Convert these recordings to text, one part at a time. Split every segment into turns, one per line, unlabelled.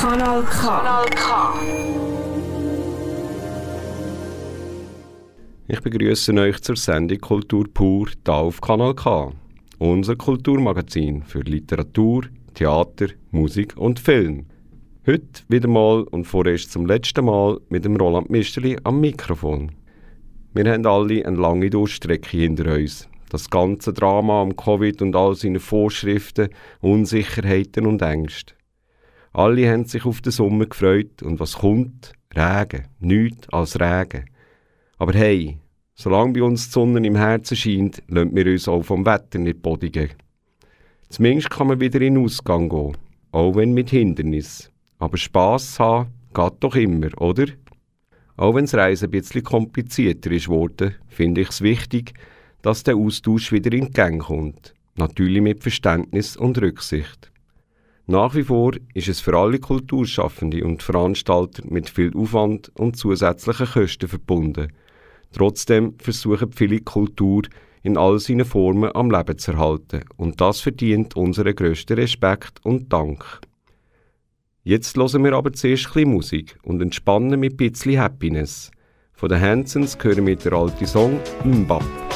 Kanal K. Kanal K.
Ich begrüße euch zur Sendung Kultur pur hier auf Kanal K, unser Kulturmagazin für Literatur, Theater, Musik und Film. Heute wieder mal und vorerst zum letzten Mal mit dem Roland Misterli am Mikrofon. Wir haben alle eine lange Durchstrecke hinter uns. Das ganze Drama am Covid und all seine Vorschriften, Unsicherheiten und Ängste. Alle haben sich auf den Sommer gefreut und was kommt? Regen. Nichts als Regen. Aber hey, solange bei uns die Sonne im Herzen scheint, lassen wir uns auch vom Wetter nicht bodigen. Zumindest kann man wieder in den Ausgang gehen, auch wenn mit Hindernis. Aber Spass haben geht doch immer, oder? Auch wenn das Reisen ein bisschen komplizierter ist geworden, finde ich es wichtig, dass der Austausch wieder in Gang kommt. Natürlich mit Verständnis und Rücksicht. Nach wie vor ist es für alle Kulturschaffende und Veranstalter mit viel Aufwand und zusätzlichen Kosten verbunden. Trotzdem versuchen viele Kultur in all seinen Formen am Leben zu erhalten und das verdient unseren grössten Respekt und Dank. Jetzt hören wir aber zuerst ein Musik und entspannen mit ein bisschen Happiness. Von den Hansons hören wir den alten Song «Mbap».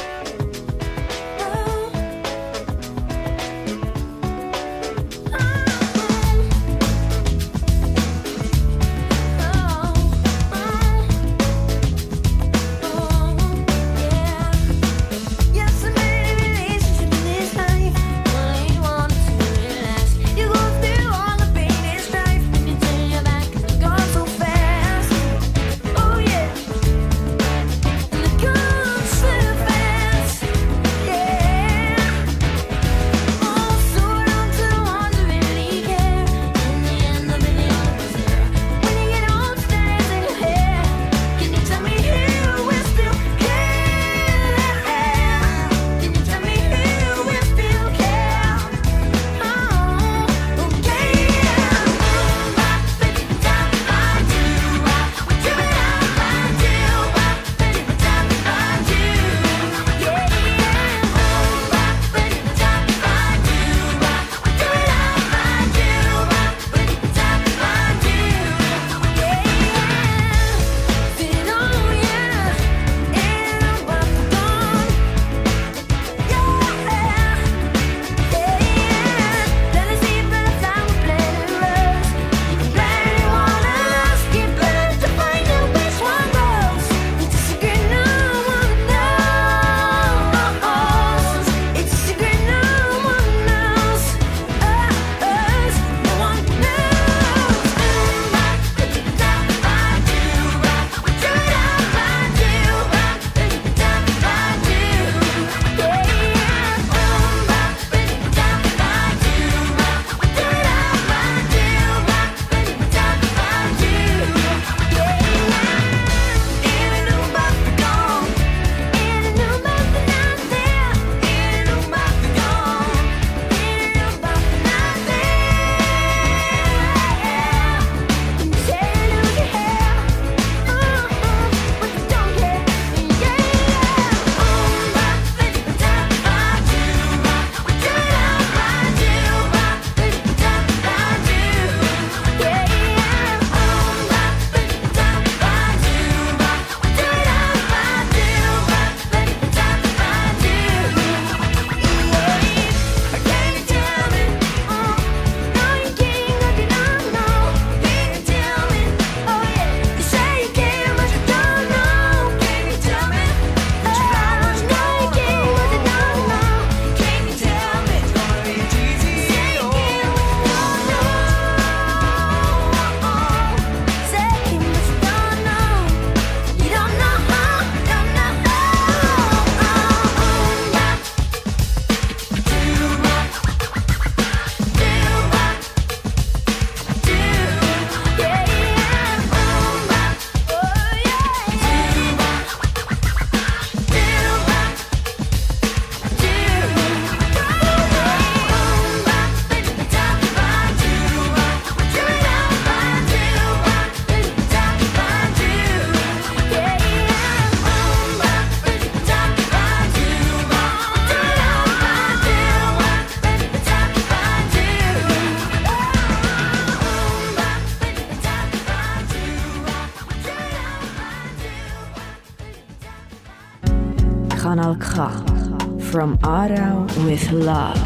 With Love.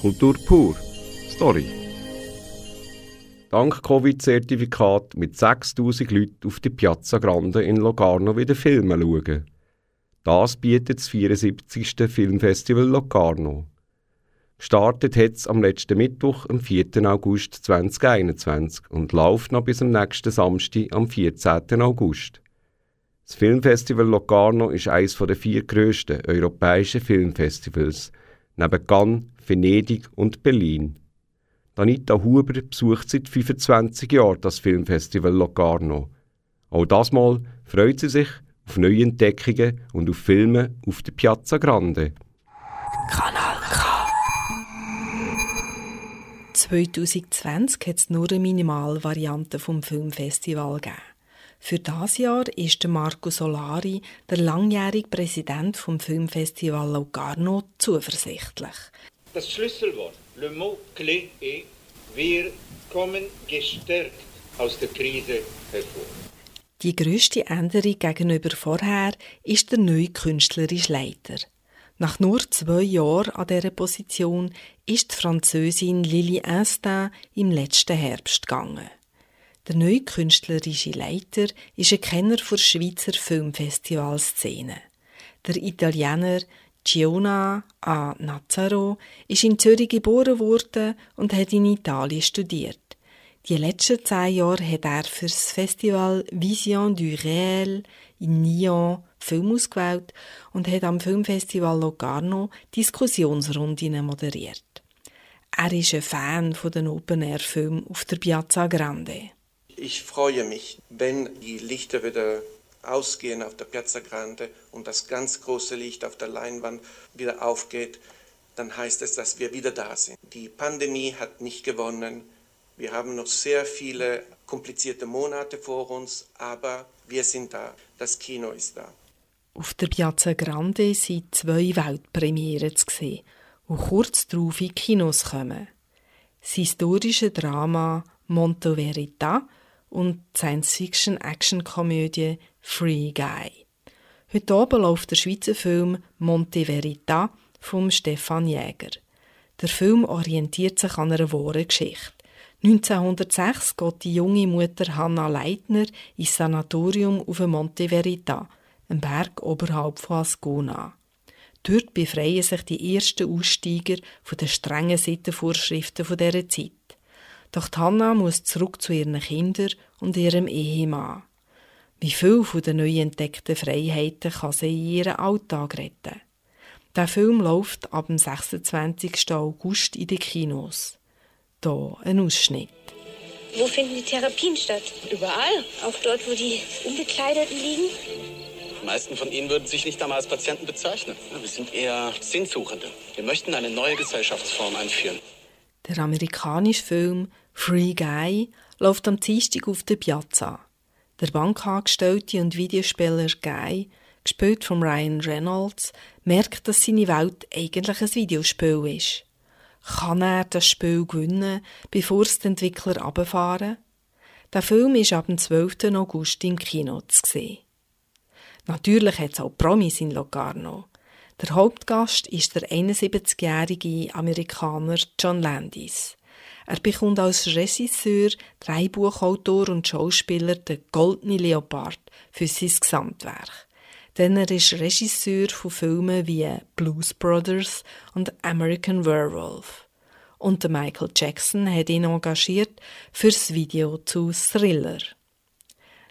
Kultur pur. Story. Dank Covid-Zertifikat mit 6000 Leuten auf die Piazza Grande in Locarno wieder Filme schauen. Das bietet das 74. Filmfestival Locarno. Gestartet hat am letzten Mittwoch, am 4. August 2021 und läuft noch bis am nächsten Samstag, am 14. August. Das Filmfestival Locarno ist eines der vier grössten europäischen Filmfestivals, neben Cannes, Venedig und Berlin. Danita Huber besucht seit 25 Jahren das Filmfestival Locarno. Auch das Mal freut sie sich auf neue Entdeckungen und auf Filme auf der Piazza Grande.
Kanal K.
2020 hat es nur eine Minimalvariante vom Filmfestival gegeben. Für das Jahr ist Marco Solari, der langjährige Präsident vom Filmfestival Locarno, zuversichtlich.
Das Schlüsselwort, le mot clé est, wir kommen gestärkt aus der Krise hervor.
Die grösste Änderung gegenüber vorher ist der neue künstlerische Leiter. Nach nur zwei Jahren an dieser Position ist die Französin Lili Instin im letzten Herbst gegangen. Der neue künstlerische Leiter ist ein Kenner der Schweizer Filmfestivalszene. Der Italiener Giona A. Nazzaro ist in Zürich geboren worden und hat in Italien studiert. Die letzten zehn Jahre hat er für das Festival Vision du Réel in Nyon Film ausgewählt und hat am Filmfestival Locarno Diskussionsrunden moderiert. Er ist ein Fan von den Open-Air-Filmen auf der Piazza Grande.
Ich freue mich, wenn die Lichter wieder ausgehen auf der Piazza Grande und das ganz große Licht auf der Leinwand wieder aufgeht, dann heißt es, dass wir wieder da sind. Die Pandemie hat nicht gewonnen. Wir haben noch sehr viele komplizierte Monate vor uns, aber wir sind da. Das Kino ist da.
Auf der Piazza Grande sind zwei Weltpremieren zu sehen, die kurz darauf in Kinos kommen. Das historische Drama Monto Verita und die Science-Fiction-Action-Komödie Free Guy. Heute Abend läuft der Schweizer Film Monte Verita von Stefan Jäger. Der Film orientiert sich an einer wahren Geschichte. 1906 geht die junge Mutter Hanna Leitner ins Sanatorium auf Monte Verita – ein Berg oberhalb von Ascona. Dort befreien sich die ersten Aussteiger von den strengen Sittenvorschriften dieser Zeit. Doch Hanna muss zurück zu ihren Kindern und ihrem Ehemann. Wie viel von den neu entdeckten Freiheiten kann sie in ihren Alltag retten? Der Film läuft ab dem 26. August in den Kinos. Hier ein Ausschnitt.
Wo finden die Therapien statt?
Überall.
Auch dort, wo die Unbekleideten liegen?
Die meisten von Ihnen würden sich nicht einmal als Patienten bezeichnen. Wir sind eher Sinnsuchende. Wir möchten eine neue Gesellschaftsform einführen.
Der amerikanische Film Free Guy läuft am Dienstag auf der Piazza. Der Bankangestellte und Videospieler Guy, gespielt von Ryan Reynolds, merkt, dass seine Welt eigentlich ein Videospiel ist. Kann er das Spiel gewinnen, bevor es die Entwickler abfahren? Der Film ist ab dem 12. August im Kino zu sehen. Natürlich hat es auch Promis in Locarno. Der Hauptgast ist der 71-jährige Amerikaner John Landis. Er bekommt als Regisseur, Drehbuchautor und Schauspieler den Goldenen Leopard für sein Gesamtwerk. Denn er ist Regisseur von Filmen wie Blues Brothers und American Werewolf. Und Michael Jackson hat ihn engagiert fürs Video zu Thriller.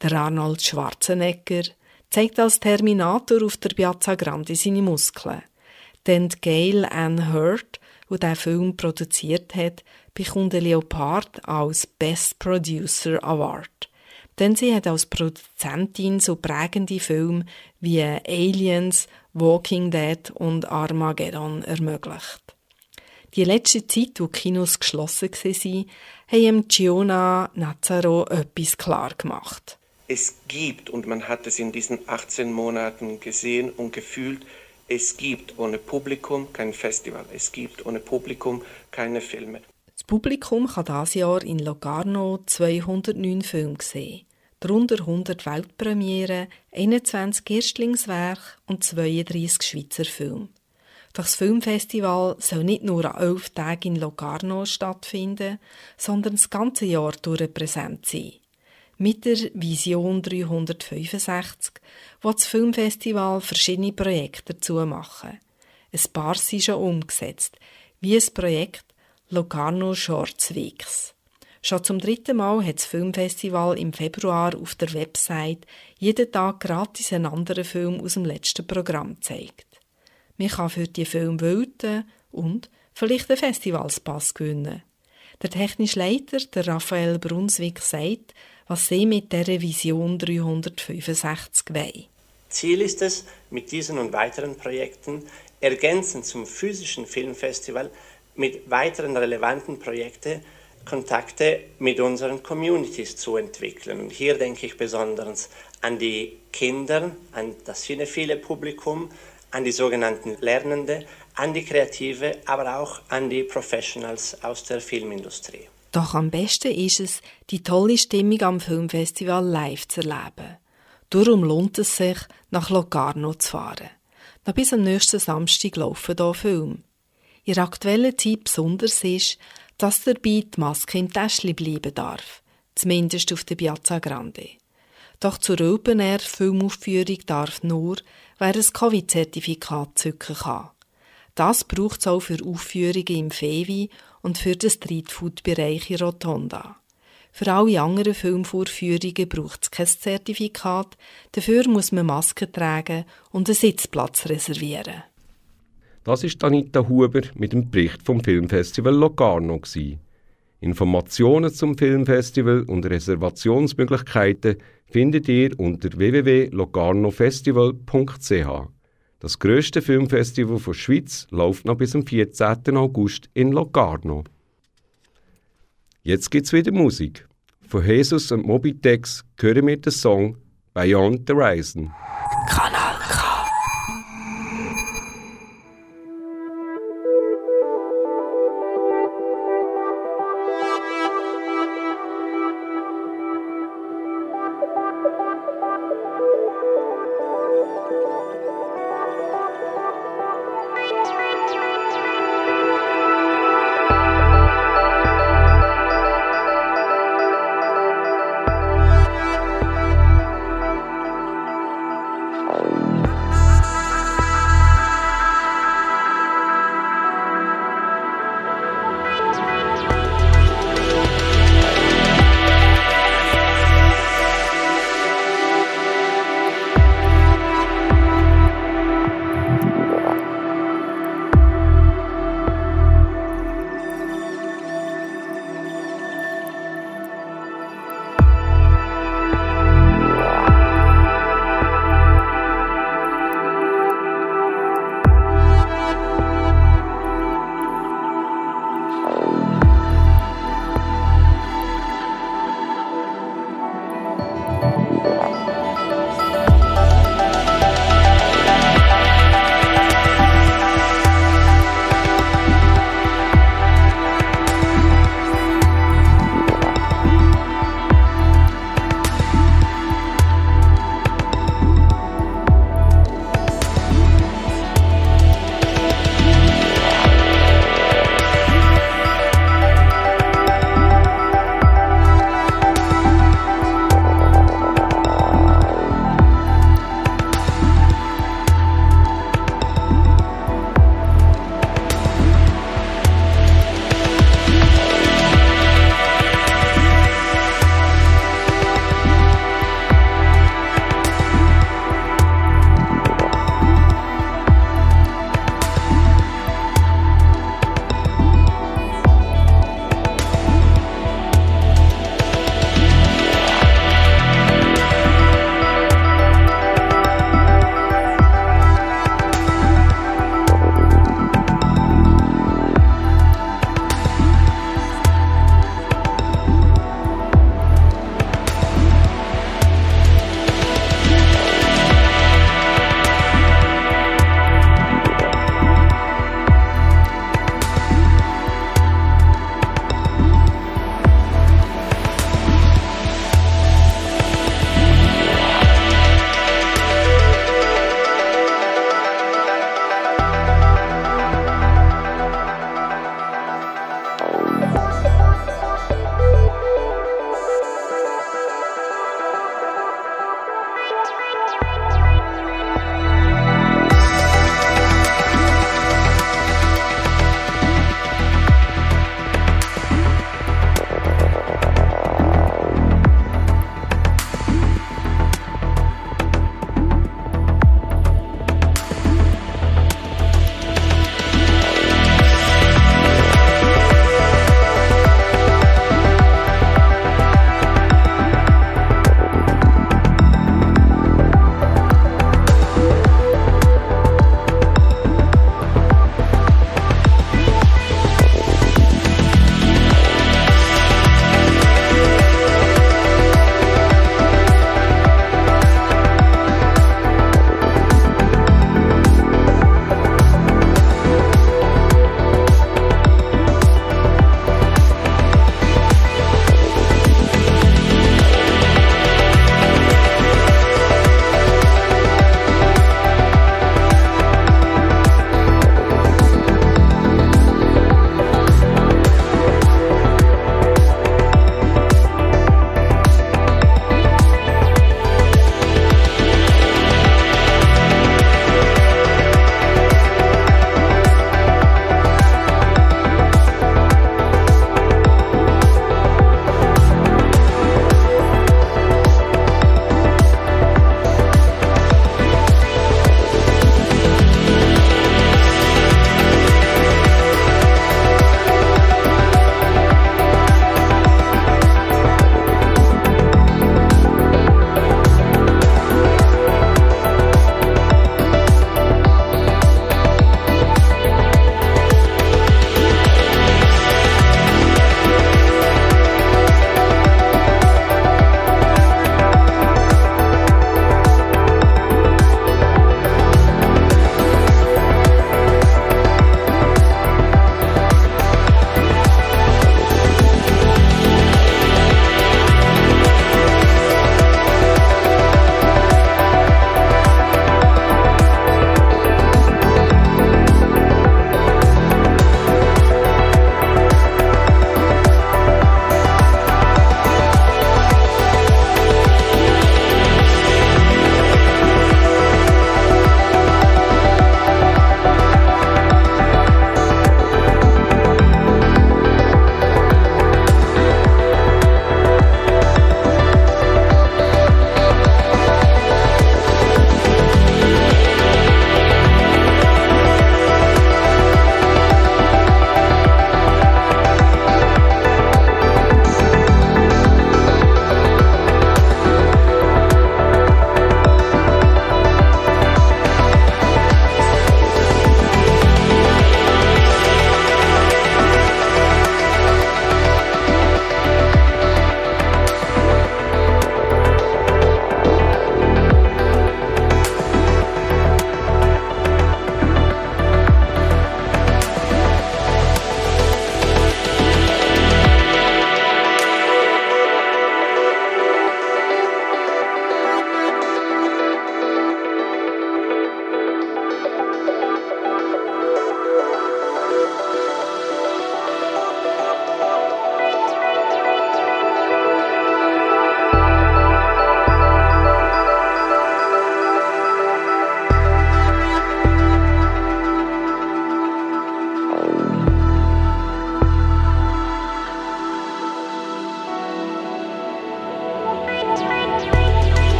Der Arnold Schwarzenegger, zeigt als Terminator auf der Piazza Grande seine Muskeln. Denn Gail Ann Hurt, wo der Film produziert hat, bekommt den Leopard als Best Producer Award. Denn sie hat als Produzentin so prägende Filme wie Aliens, Walking Dead und Armageddon ermöglicht. Die letzte Zeit, wo die Kinos geschlossen waren, haben Giona Nazaro etwas klar gemacht
es gibt, und man hat es in diesen 18 Monaten gesehen und gefühlt, es gibt ohne Publikum kein Festival, es gibt ohne Publikum keine Filme.
Publikum kann dieses Jahr in Locarno 209 Filme sehen. darunter 100 Weltpremieren, 21 Erstlingswerke und 32 Schweizer Filme. Das Filmfestival soll nicht nur an elf Tagen in Locarno stattfinden, sondern das ganze Jahr durch präsent sein. Mit der Vision 365, wo das Filmfestival verschiedene Projekte dazu machen. Ein paar sind schon umgesetzt, wie das Projekt Locarno Shorts Weeks. Schon zum dritten Mal hat das Filmfestival im Februar auf der Website jeden Tag gratis einen anderen Film aus dem letzten Programm gezeigt. Man kann für die Film wölten und vielleicht einen Festivalspass gewinnen. Der technische Leiter, der Raphael Brunswick, sagt, was sie mit der Vision 365 wollen.
Ziel ist es, mit diesen und weiteren Projekten ergänzend zum physischen Filmfestival mit weiteren relevanten Projekten Kontakte mit unseren Communities zu entwickeln. Und hier denke ich besonders an die Kinder, an das cinephile Publikum, an die sogenannten Lernende, an die Kreative, aber auch an die Professionals aus der Filmindustrie.
Doch am besten ist es, die tolle Stimmung am Filmfestival live zu erleben. Darum lohnt es sich, nach Locarno zu fahren. Noch bis am nächsten Samstag laufen hier Filme. In der aktuellen Zeit besonders ist, dass dabei die Maske im Täschchen bleiben darf, zumindest auf der Piazza Grande. Doch zur Open Air Filmaufführung darf nur, wer ein Covid-Zertifikat zücken kann. Das braucht es auch für Aufführungen im Fevi und für den Streetfood-Bereich in Rotonda. Für alle anderen Filmvorführungen braucht es kein Zertifikat, dafür muss man Masken tragen und einen Sitzplatz reservieren.
Das ist Anita Huber mit dem Bericht vom Filmfestival Locarno. Informationen zum Filmfestival und Reservationsmöglichkeiten findet ihr unter www.locarnofestival.ch. Das grösste Filmfestival der Schweiz läuft noch bis zum 14. August in Locarno. Jetzt gibt's wieder Musik. Von Jesus und Mobitex hören wir den Song Beyond the Horizon.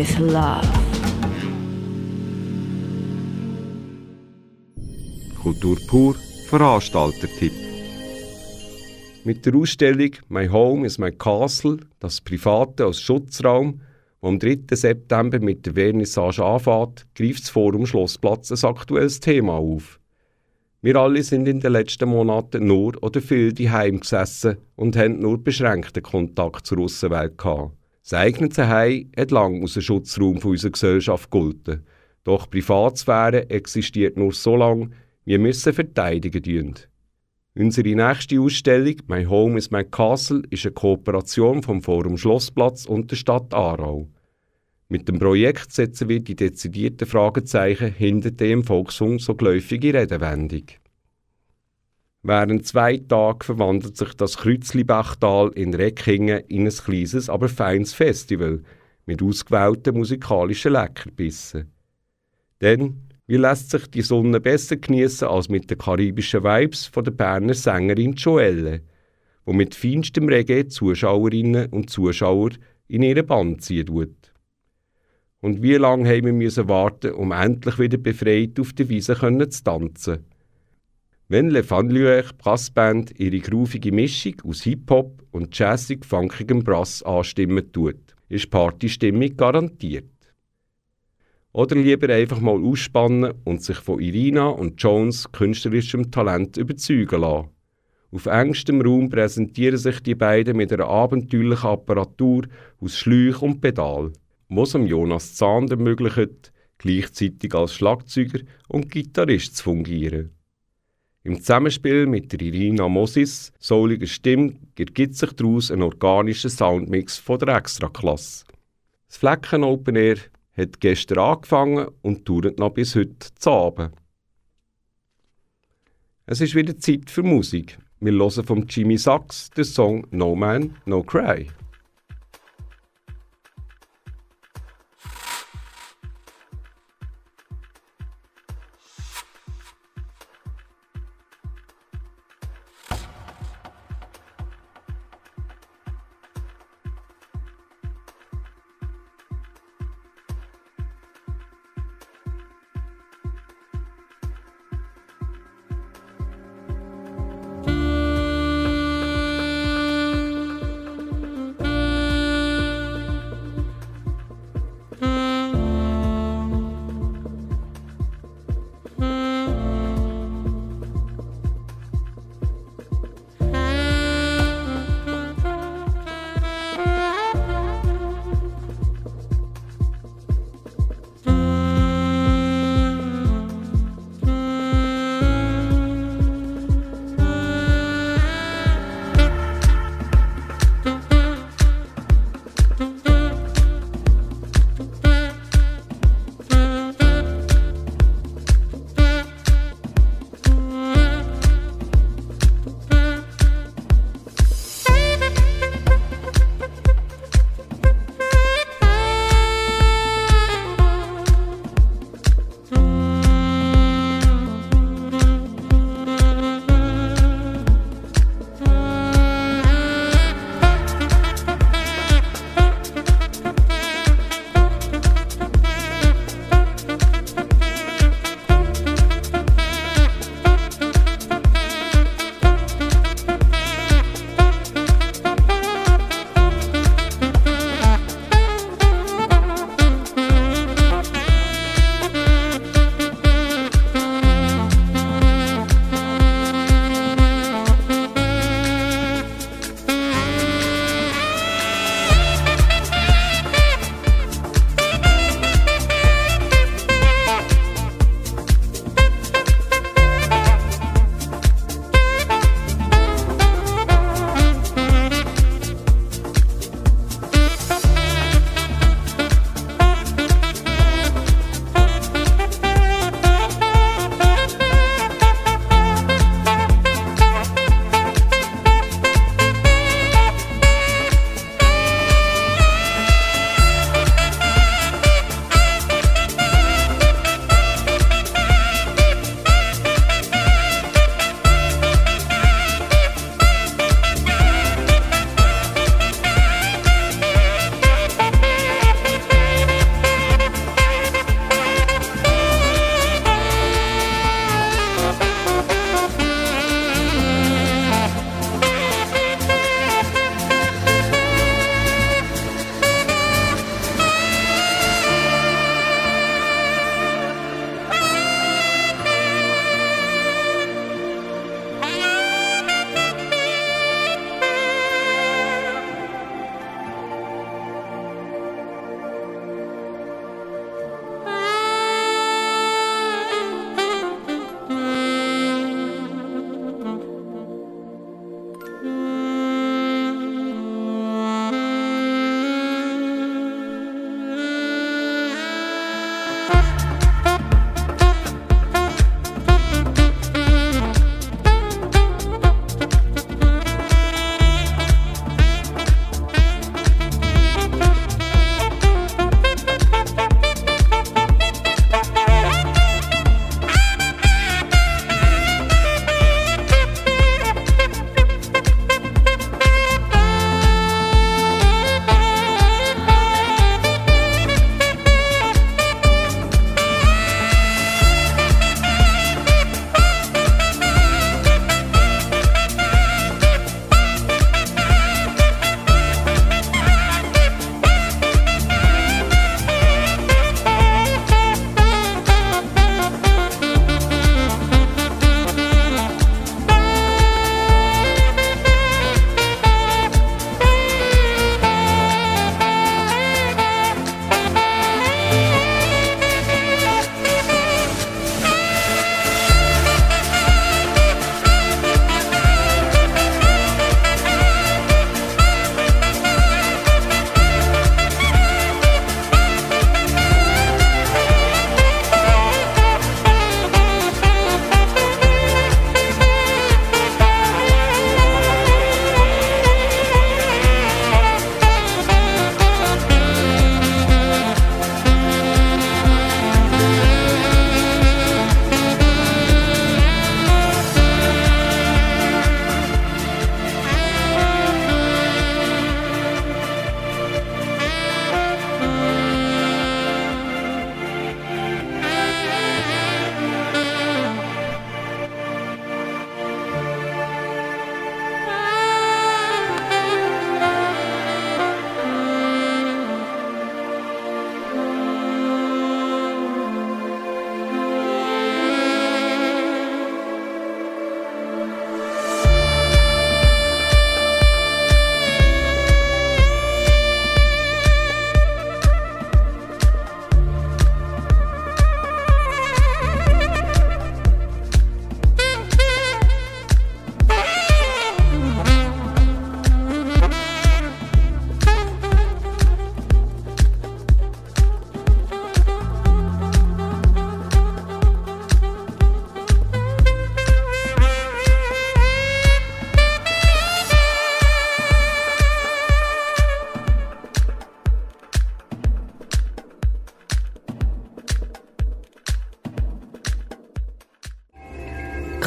With Love.
Kultur pur Veranstaltertipp. Mit der Ausstellung My Home is My Castle, das Private als Schutzraum, wo am 3. September mit der Vernissage anfängt, greift das Forum Schlossplatz ein aktuelles Thema auf. Wir alle sind in den letzten Monaten nur oder viel daheim gesessen und haben nur beschränkten Kontakt zur Außenwelt gehabt. Das eigene Zuhause hat lange aus dem Schutzraum unserer Gesellschaft gegolten. Doch Privatsphäre existiert nur so lange, wie wir sie verteidigen dürfen. Unsere nächste Ausstellung «My Home is My Castle» ist eine Kooperation vom Forum Schlossplatz und der Stadt Aarau. Mit dem Projekt setzen wir die dezidierten Fragezeichen hinter dem Volkshung so geläufige Redewendung. Während zwei Tagen verwandelt sich das Kreuzlibachtal in Reckingen in ein kleines, aber feines Festival mit ausgewählten musikalischen Leckerbissen. Denn wie lässt sich die Sonne besser genießen als mit den karibischen Vibes von der Berner Sängerin Joelle, wo mit feinstem Reggae Zuschauerinnen und Zuschauer in ihre Band ziehen tut. Und wie lange haben wir warten, um endlich wieder befreit auf der Wiese zu tanzen? Wenn Le Fanluer Brassband ihre groovige Mischung aus Hip-Hop und jazzig-funkigem Brass anstimmen tut, ist Partystimmung garantiert. Oder lieber einfach mal ausspannen und sich von Irina und Jones künstlerischem Talent überzeugen lassen. Auf engstem Raum präsentieren sich die beiden mit einer abenteuerlichen Apparatur aus Schläuch und Pedal was am Jonas Zahn ermöglicht, gleichzeitig als Schlagzeuger und Gitarrist zu fungieren. Im Zusammenspiel mit Irina Mosis souliger Stimme ergibt sich daraus ein organischer Soundmix von der Extraklasse. Das Flecken Open Air hat gestern angefangen und dauert noch bis heute zu Abend. Es ist wieder Zeit für Musik. Wir hören vom Jimmy Sachs den Song No Man, No Cry.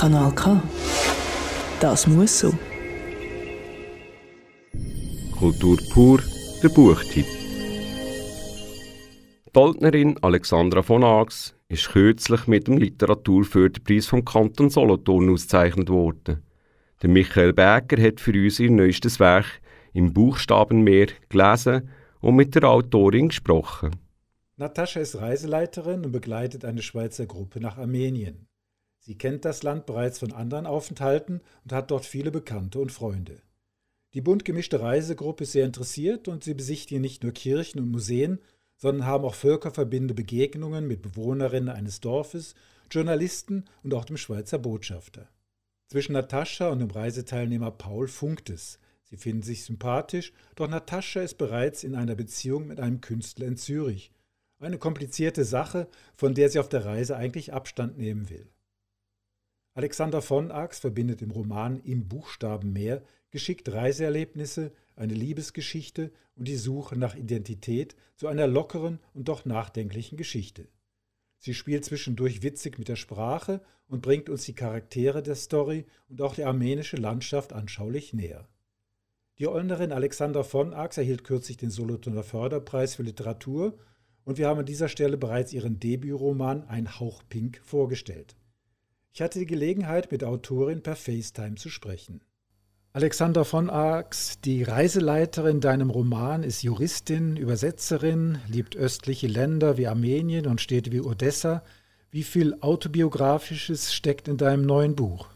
Kanal K. Das muss so.
Kultur pur, der Buchtipp. Die Altnerin Alexandra von Ax ist kürzlich mit dem Literaturförderpreis vom Kanton Solothurn ausgezeichnet worden. Der Michael Berger hat für uns ihr neuestes Werk im Buchstabenmeer gelesen und mit der Autorin gesprochen.
Natascha ist Reiseleiterin und begleitet eine Schweizer Gruppe nach Armenien. Sie kennt das Land bereits von anderen Aufenthalten und hat dort viele Bekannte und Freunde. Die bunt gemischte Reisegruppe ist sehr interessiert und sie besichtigen nicht nur Kirchen und Museen, sondern haben auch völkerverbindende Begegnungen mit Bewohnerinnen eines Dorfes, Journalisten und auch dem Schweizer Botschafter. Zwischen Natascha und dem Reiseteilnehmer Paul funkt es. Sie finden sich sympathisch, doch Natascha ist bereits in einer Beziehung mit einem Künstler in Zürich. Eine komplizierte Sache, von der sie auf der Reise eigentlich Abstand nehmen will. Alexander von Ax verbindet im Roman Im Buchstabenmeer geschickt Reiseerlebnisse, eine Liebesgeschichte und die Suche nach Identität zu einer lockeren und doch nachdenklichen Geschichte. Sie spielt zwischendurch witzig mit der Sprache und bringt uns die Charaktere der Story und auch die armenische Landschaft anschaulich näher. Die Ollnerin Alexander von Ax erhielt kürzlich den Solothurner Förderpreis für Literatur und wir haben an dieser Stelle bereits ihren Debütroman Ein Hauch Pink vorgestellt. Ich hatte die Gelegenheit, mit der Autorin per FaceTime zu sprechen. Alexander von Arx, die Reiseleiterin deinem Roman, ist Juristin, Übersetzerin, liebt östliche Länder wie Armenien und Städte wie Odessa. Wie viel Autobiografisches steckt in deinem neuen Buch?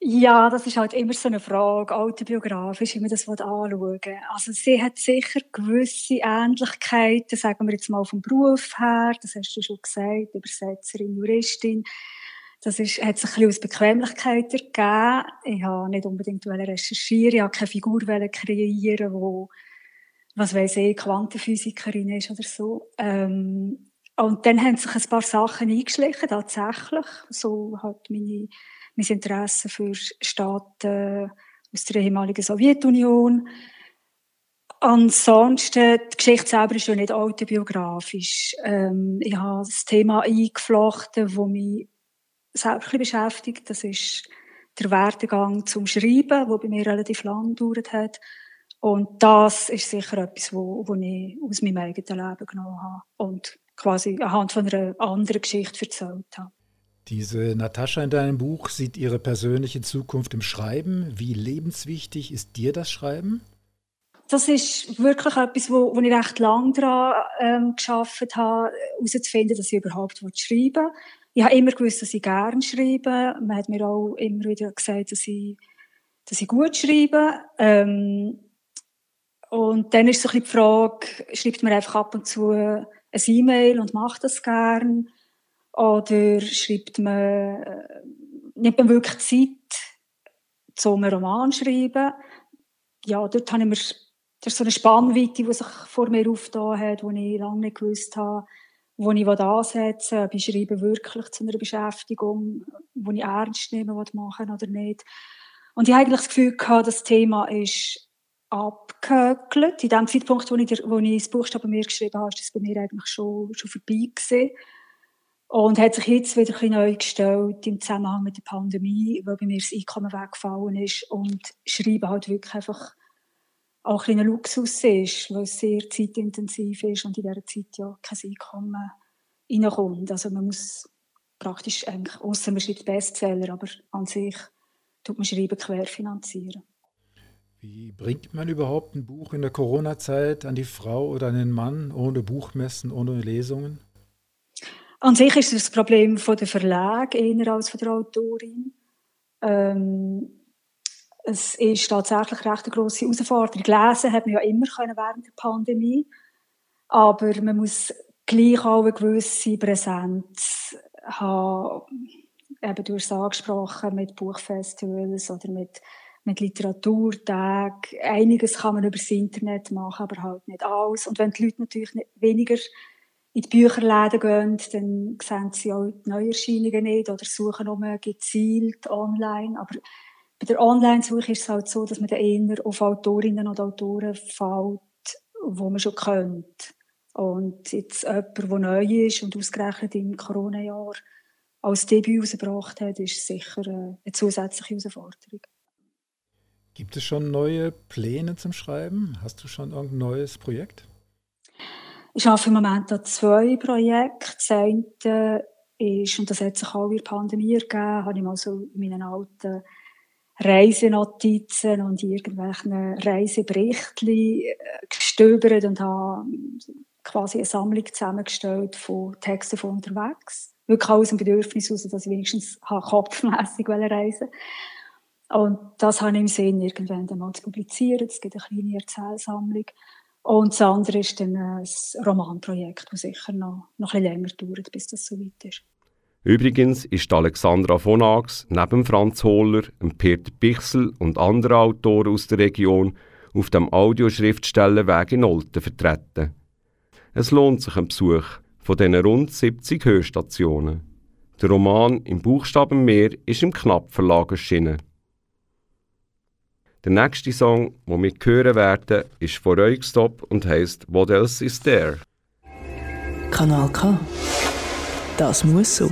Ja, das ist halt immer so eine Frage, autobiografisch, wie man das anschauen Also sie hat sicher gewisse Ähnlichkeiten, sagen wir jetzt mal vom Beruf her, das hast du schon gesagt, Übersetzerin, Juristin. Das ist, hat sich ein bisschen aus Bequemlichkeit ergeben. Ich habe nicht unbedingt recherchieren, ich habe keine Figur kreieren, wo, was weiß ich, Quantenphysikerin ist oder so. Ähm, und dann haben sich ein paar Sachen eingeschlichen, tatsächlich. So hat meine, mein Interesse für Staaten aus der ehemaligen Sowjetunion. Ansonsten, die Geschichte selber ist ja nicht autobiografisch. Ähm, ich habe das Thema eingeflochten, das mich selbst beschäftigt. Das ist der Werdegang zum Schreiben, wo bei mir relativ lang gedauert hat. Und das ist sicher etwas, wo, wo ich aus meinem eigenen Leben genommen habe und quasi anhand von einer anderen Geschichte erzählt habe.
Diese Natascha in deinem Buch sieht ihre persönliche Zukunft im Schreiben. Wie lebenswichtig ist dir das Schreiben?
Das ist wirklich etwas, wo, wo ich recht lang daran ähm, geschafft habe, herauszufinden, dass ich überhaupt schreiben will ich habe immer gewusst, dass ich gerne schreibe. Man hat mir auch immer wieder gesagt, dass ich, dass ich gut schreibe. Ähm, und dann ist so ein bisschen die Frage, schreibt man einfach ab und zu ein E-Mail und macht das gern? Oder schreibt man, äh, nimmt man wirklich Zeit, um einen Roman zu schreiben? Ja, dort habe ich mir, das ist so eine Spannweite, die sich vor mir aufgetan hat, die ich lange nicht gewusst habe wo ich ansetzen will, schreibe wirklich zu einer Beschäftigung, wo ich ernst nehmen machen oder nicht. Und ich habe eigentlich das Gefühl gehabt, das Thema ist abgehökelt. In dem Zeitpunkt, wo ich, der, wo ich das Buchstaben mir geschrieben habe, ist das bei mir eigentlich schon, schon vorbei gewesen. Und hat sich jetzt wieder ein neu gestellt im Zusammenhang mit der Pandemie, weil bei mir das Einkommen weggefallen ist und Schreiben halt wirklich einfach auch ein, ein Luxus ist, weil es sehr zeitintensiv ist und in dieser Zeit ja kein Einkommen reinkommt. Also man muss praktisch eigentlich, außer man schreibt Bestseller, aber an sich tut man Schreiben querfinanzieren.
Wie bringt man überhaupt ein Buch in der Corona-Zeit an die Frau oder an den Mann ohne Buchmessen, ohne Lesungen?
An sich ist es das Problem von der Verlag eher als von der Autorin. Ähm, es ist tatsächlich recht eine grosse Herausforderung. Lesen hat man ja immer können während der Pandemie. Aber man muss gleich auch eine gewisse Präsenz haben. Eben, du hast es angesprochen, mit Buchfestivals oder mit, mit Literaturtagen. Einiges kann man über das Internet machen, aber halt nicht alles. Und wenn die Leute natürlich weniger in die Bücherläden gehen, dann sehen sie auch die Neuerscheinungen nicht oder suchen nur gezielt online. Aber bei der Online-Suche ist es halt so, dass man dann eher auf Autorinnen und Autoren fällt, wo man schon kennt. Und jetzt jemand, der neu ist und ausgerechnet im Corona-Jahr als Debüt herausgebracht hat, ist sicher eine zusätzliche Herausforderung.
Gibt es schon neue Pläne zum Schreiben? Hast du schon irgendein neues Projekt?
Ich arbeite im Moment an zwei Projekten. Das eine ist, und das hat sich auch in der Pandemie ergeben, habe ich mal so in meinen alten Reisenotizen und irgendwelchen Reiseberichten äh, gestöbert und habe quasi eine Sammlung zusammengestellt von Texten von unterwegs. Wirklich aus dem Bedürfnis heraus, dass ich wenigstens kopfmässig reisen Und das habe ich im Sinn, irgendwann einmal zu publizieren. Es gibt eine kleine Erzählsammlung. Und das andere ist dann ein Romanprojekt, das sicher noch, noch ein bisschen länger dauert, bis das so weit ist.
Übrigens ist Alexandra von Ax neben Franz Hohler, Peter Bichsel und anderen Autoren aus der Region auf dem Audioschriftstellerweg in Olten vertreten. Es lohnt sich ein Besuch von diesen rund 70 Hörstationen. Der Roman im Buchstabenmeer ist im Knapp-Verlag erschienen. Der nächste Song, den wir hören werden, ist von Reukstop und heißt What Else Is There?
Kanal K. Das muss so.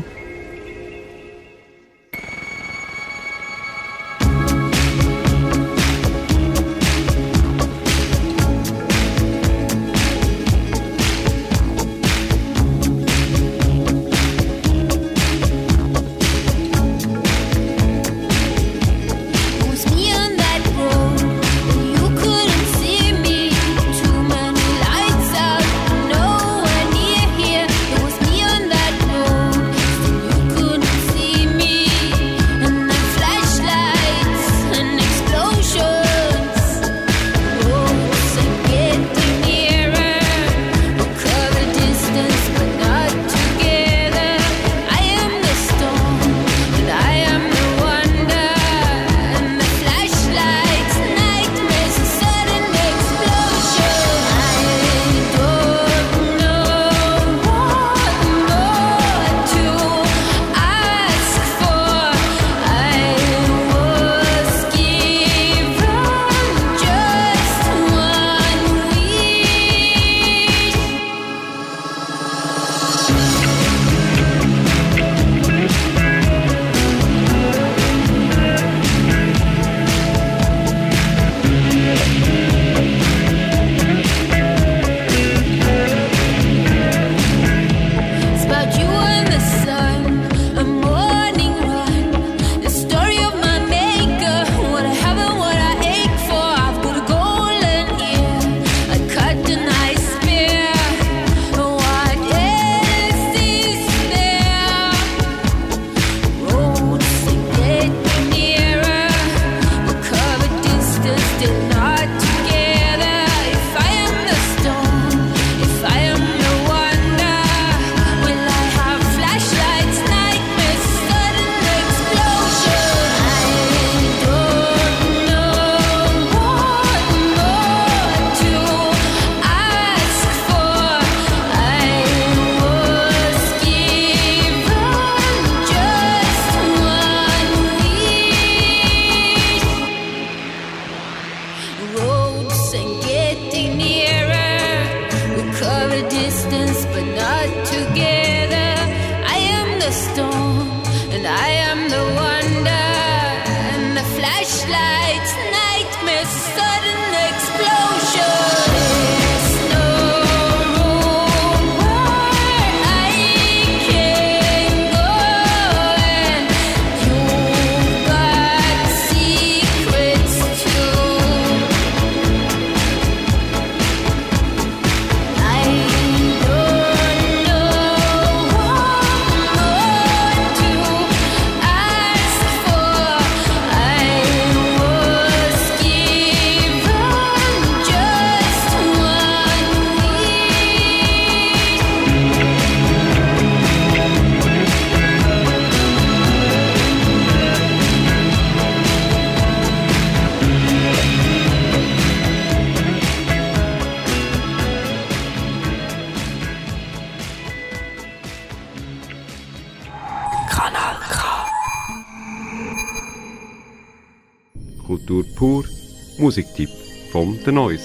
Musiktipp vom The Noise.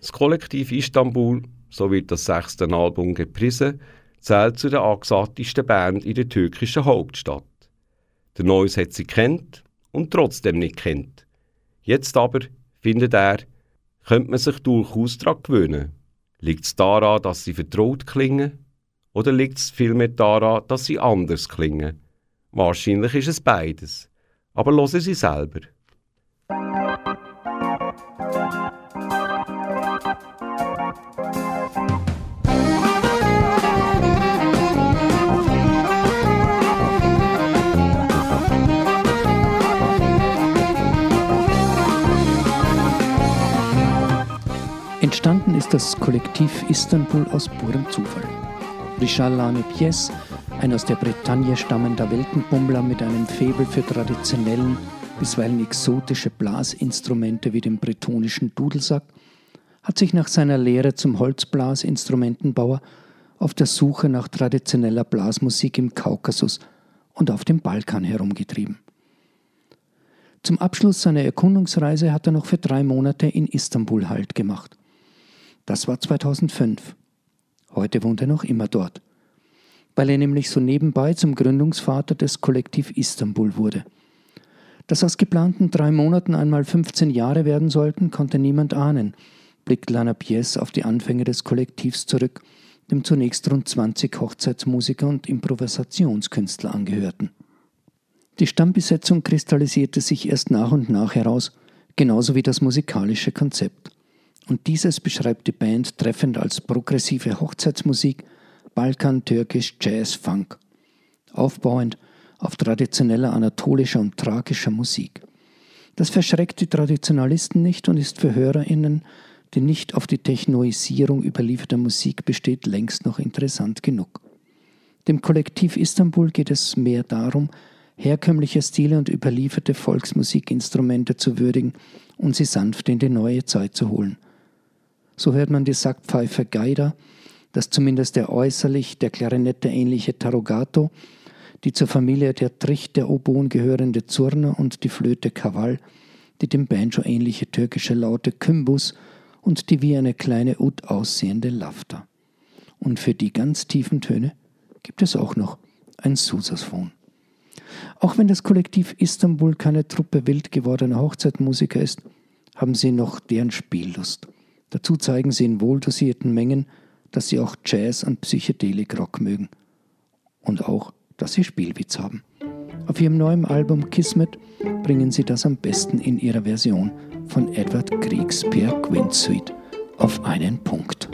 Das Kollektiv Istanbul, so wird das sechste Album gepriesen, zählt zu der angesagtesten Band in der türkischen Hauptstadt. Der Neues hat sie kennt und trotzdem nicht kennt. Jetzt aber, findet er, könnte man sich durchaus daran gewöhnen. Liegt es daran, dass sie vertraut klingen? Oder liegt es vielmehr daran, dass sie anders klingen? Wahrscheinlich ist es beides. Aber hören Sie selber.
Entstanden ist das Kollektiv Istanbul aus purem Zufall. Richard Lane Pies, ein aus der Bretagne stammender Weltenbummler mit einem Faible für traditionellen, bisweilen exotische Blasinstrumente wie den bretonischen Dudelsack, hat sich nach seiner Lehre zum Holzblasinstrumentenbauer auf der Suche nach traditioneller Blasmusik im Kaukasus und auf dem Balkan herumgetrieben. Zum Abschluss seiner Erkundungsreise hat er noch für drei Monate in Istanbul Halt gemacht. Das war 2005. Heute wohnt er noch immer dort, weil er nämlich so nebenbei zum Gründungsvater des Kollektiv Istanbul wurde. Dass aus geplanten drei Monaten einmal 15 Jahre werden sollten, konnte niemand ahnen, blickt Lana Pies auf die Anfänge des Kollektivs zurück, dem zunächst rund 20 Hochzeitsmusiker und Improvisationskünstler angehörten. Die Stammbesetzung kristallisierte sich erst nach und nach heraus, genauso wie das musikalische Konzept und dieses beschreibt die Band treffend als progressive Hochzeitsmusik, Balkan, Türkisch, Jazz, Funk. Aufbauend auf traditioneller anatolischer und tragischer Musik. Das verschreckt die Traditionalisten nicht und ist für HörerInnen, die nicht auf die Technoisierung überlieferter Musik besteht, längst noch interessant genug. Dem Kollektiv Istanbul geht es mehr darum, herkömmliche Stile und überlieferte Volksmusikinstrumente zu würdigen und sie sanft in die neue Zeit zu holen – so hört man die Sackpfeife Geider, das zumindest der äußerlich der Klarinette ähnliche Tarogato, die zur Familie der Tricht der Oboen gehörende Zurner und die Flöte Kaval, die dem Banjo ähnliche türkische Laute Kümbus und die wie eine kleine Ud aussehende Lafta. Und für die ganz tiefen Töne gibt es auch noch ein Susaphon. Auch wenn das Kollektiv Istanbul keine Truppe wild gewordener Hochzeitmusiker ist, haben sie noch deren Spiellust. Dazu zeigen sie in wohldosierten Mengen, dass sie auch Jazz und Psychedelik-Rock mögen. Und auch, dass sie Spielwitz haben. Auf ihrem neuen Album Kismet bringen sie das am besten in ihrer Version von Edward Kriegs Per Quint Suite auf einen Punkt.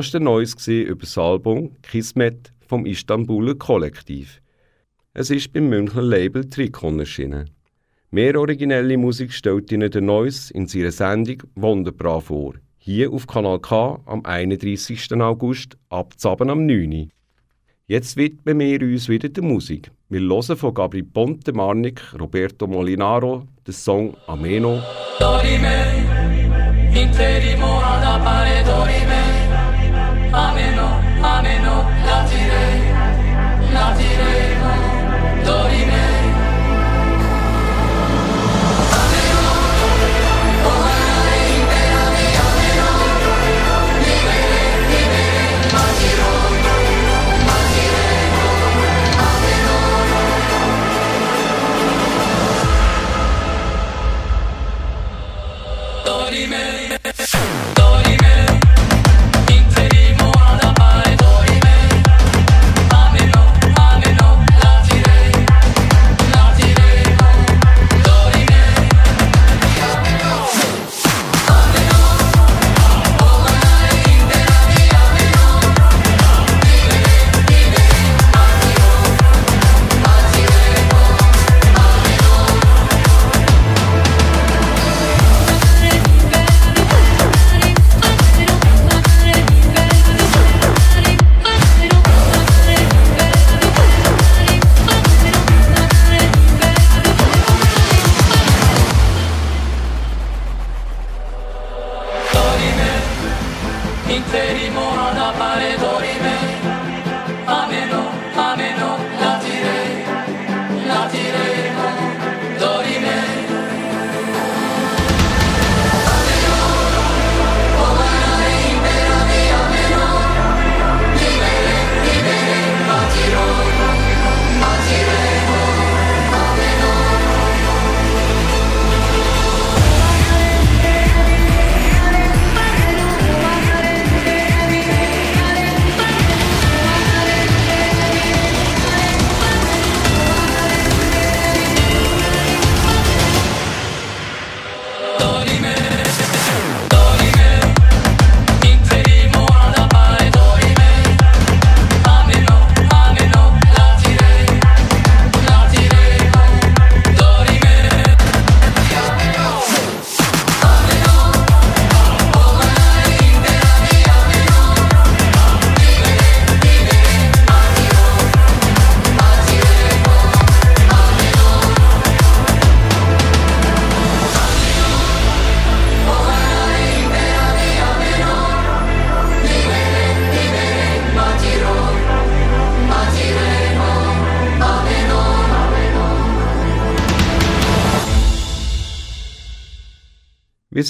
Das war der Neues über das Album Kismet vom Istanbuler Kollektiv. Es ist beim Münchner Label Trikon erschienen. Mehr originelle Musik stellt Ihnen der Neues in seiner Sendung Wunderbar vor. Hier auf Kanal K am 31. August ab am 9. Jetzt widmen wir uns wieder der Musik. Wir hören von Gabri Ponte Marnik, Roberto Molinaro, den Song Ameno. Dorime, ameno, ameno, latirei, latirei, dorime.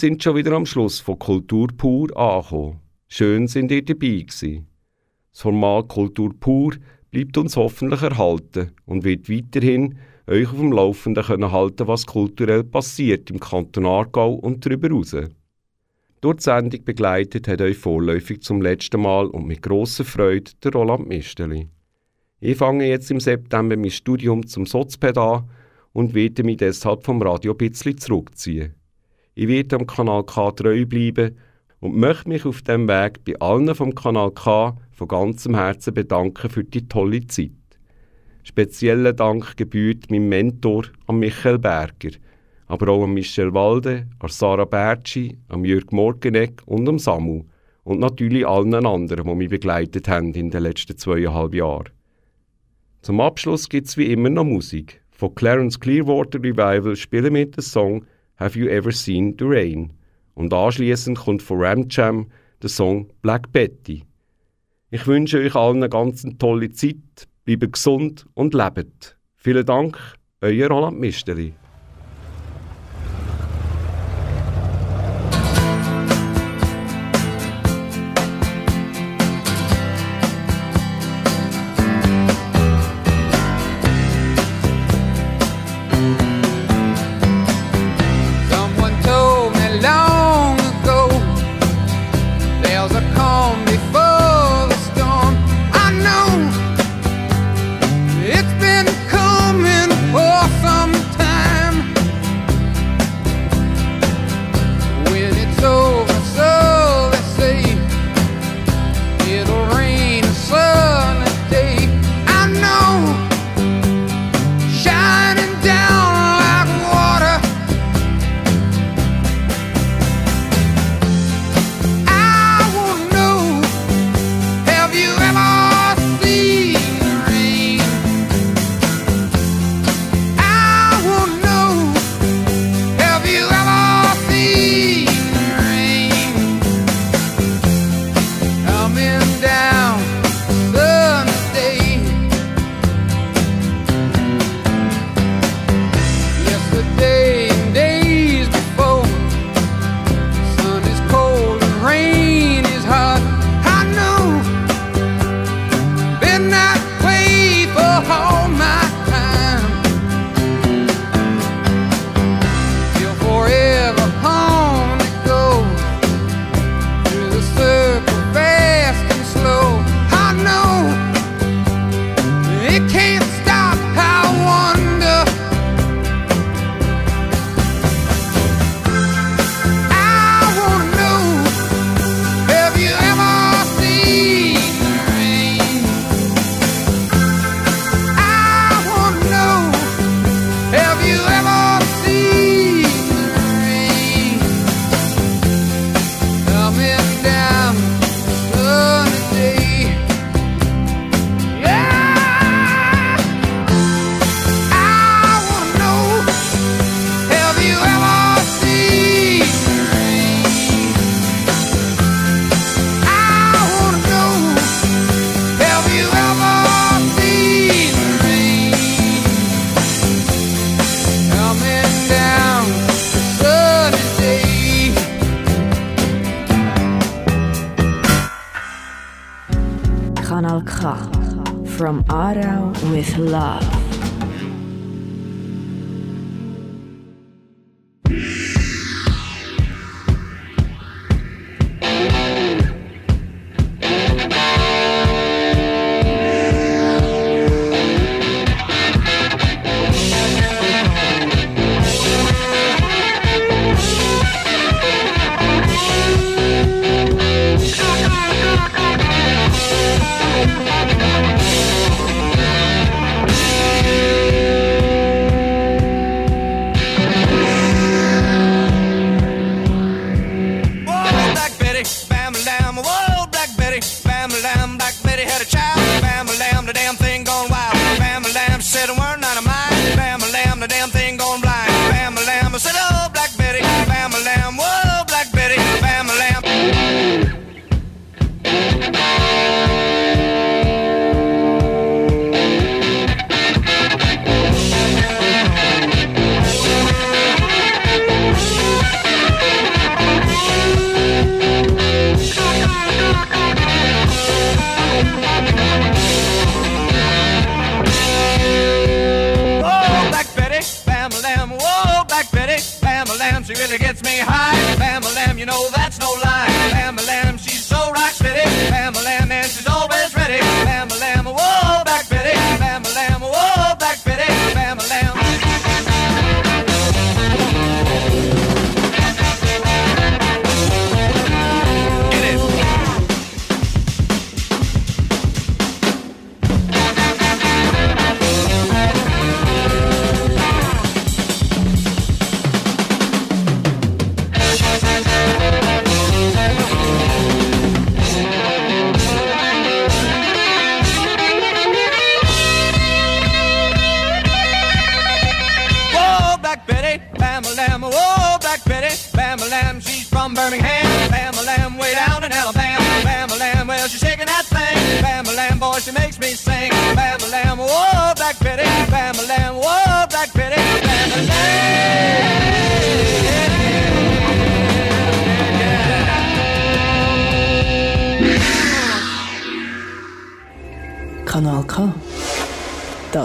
Sind schon wieder am Schluss von Kultur pur angekommen. Schön sind ihr dabei gewesen. Das Format Kultur pur bleibt uns hoffentlich erhalten und wird weiterhin euch auf dem Laufenden können halten, was kulturell passiert im Kanton Aargau und darüber hinaus. Durch die Sendung begleitet hat euch vorläufig zum letzten Mal und mit grosser Freude der Roland Misteli. Ich fange jetzt im September mein Studium zum Sozped an und werde mich deshalb vom Radio ein bisschen zurückziehen. Ich werde am Kanal K treu bleiben und möchte mich auf dem Weg bei allen vom Kanal K von ganzem Herzen bedanken für die tolle Zeit. Speziellen Dank gebührt meinem Mentor, an Michael Berger, aber auch an Michel Walde, an Sarah Bertschi, an Jörg Morgenegg und an Samu und natürlich allen anderen, die mich begleitet haben in den letzten zweieinhalb Jahren. Zum Abschluss gibt es wie immer noch Musik. Von Clarence Clearwater Revival spielen wir den Song Have You Ever Seen the Rain? Und anschließend kommt von Ram Jam der Song Black Betty. Ich wünsche euch allen eine ganz tolle Zeit, bleibt gesund und lebt. Vielen Dank, euer Roland Misteri.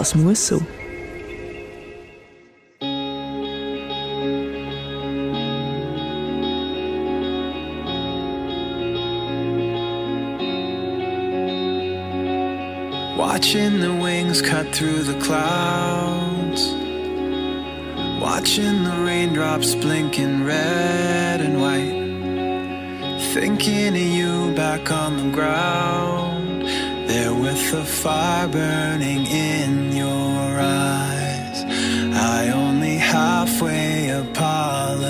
próximo
Watching the wings cut through the clouds. Watching the raindrops blinking red and white. Thinking of you back on the ground. There with the fire burning in halfway apologize.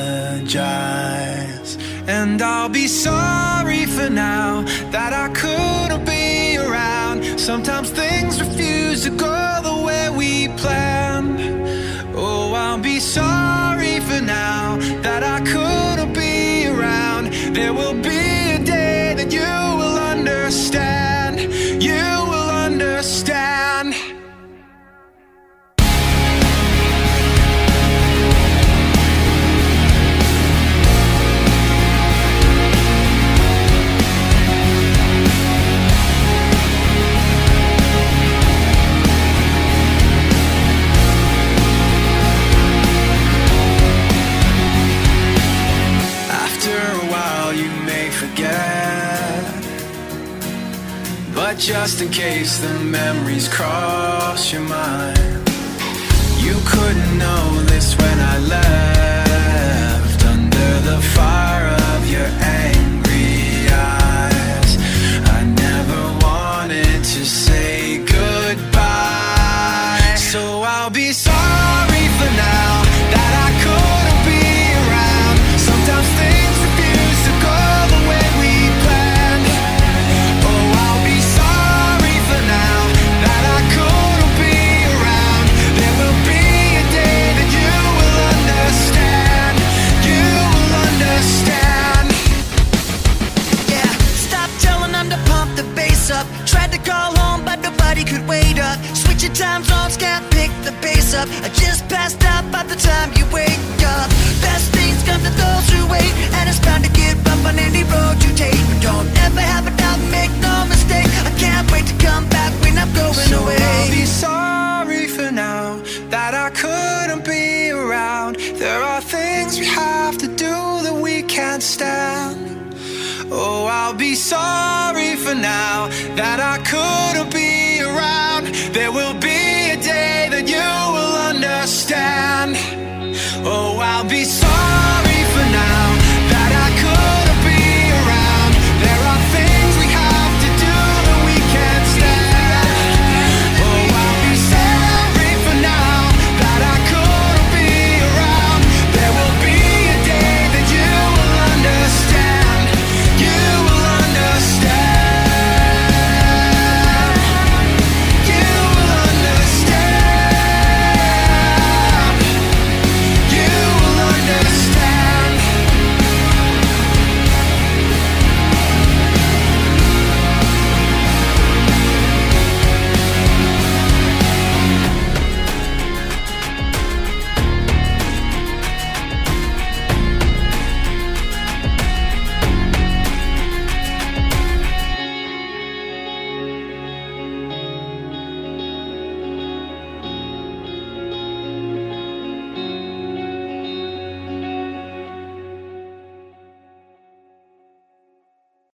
And I'll be sorry for now that I couldn't be around. Sometimes things refuse to go. just in case the memories cross your mind.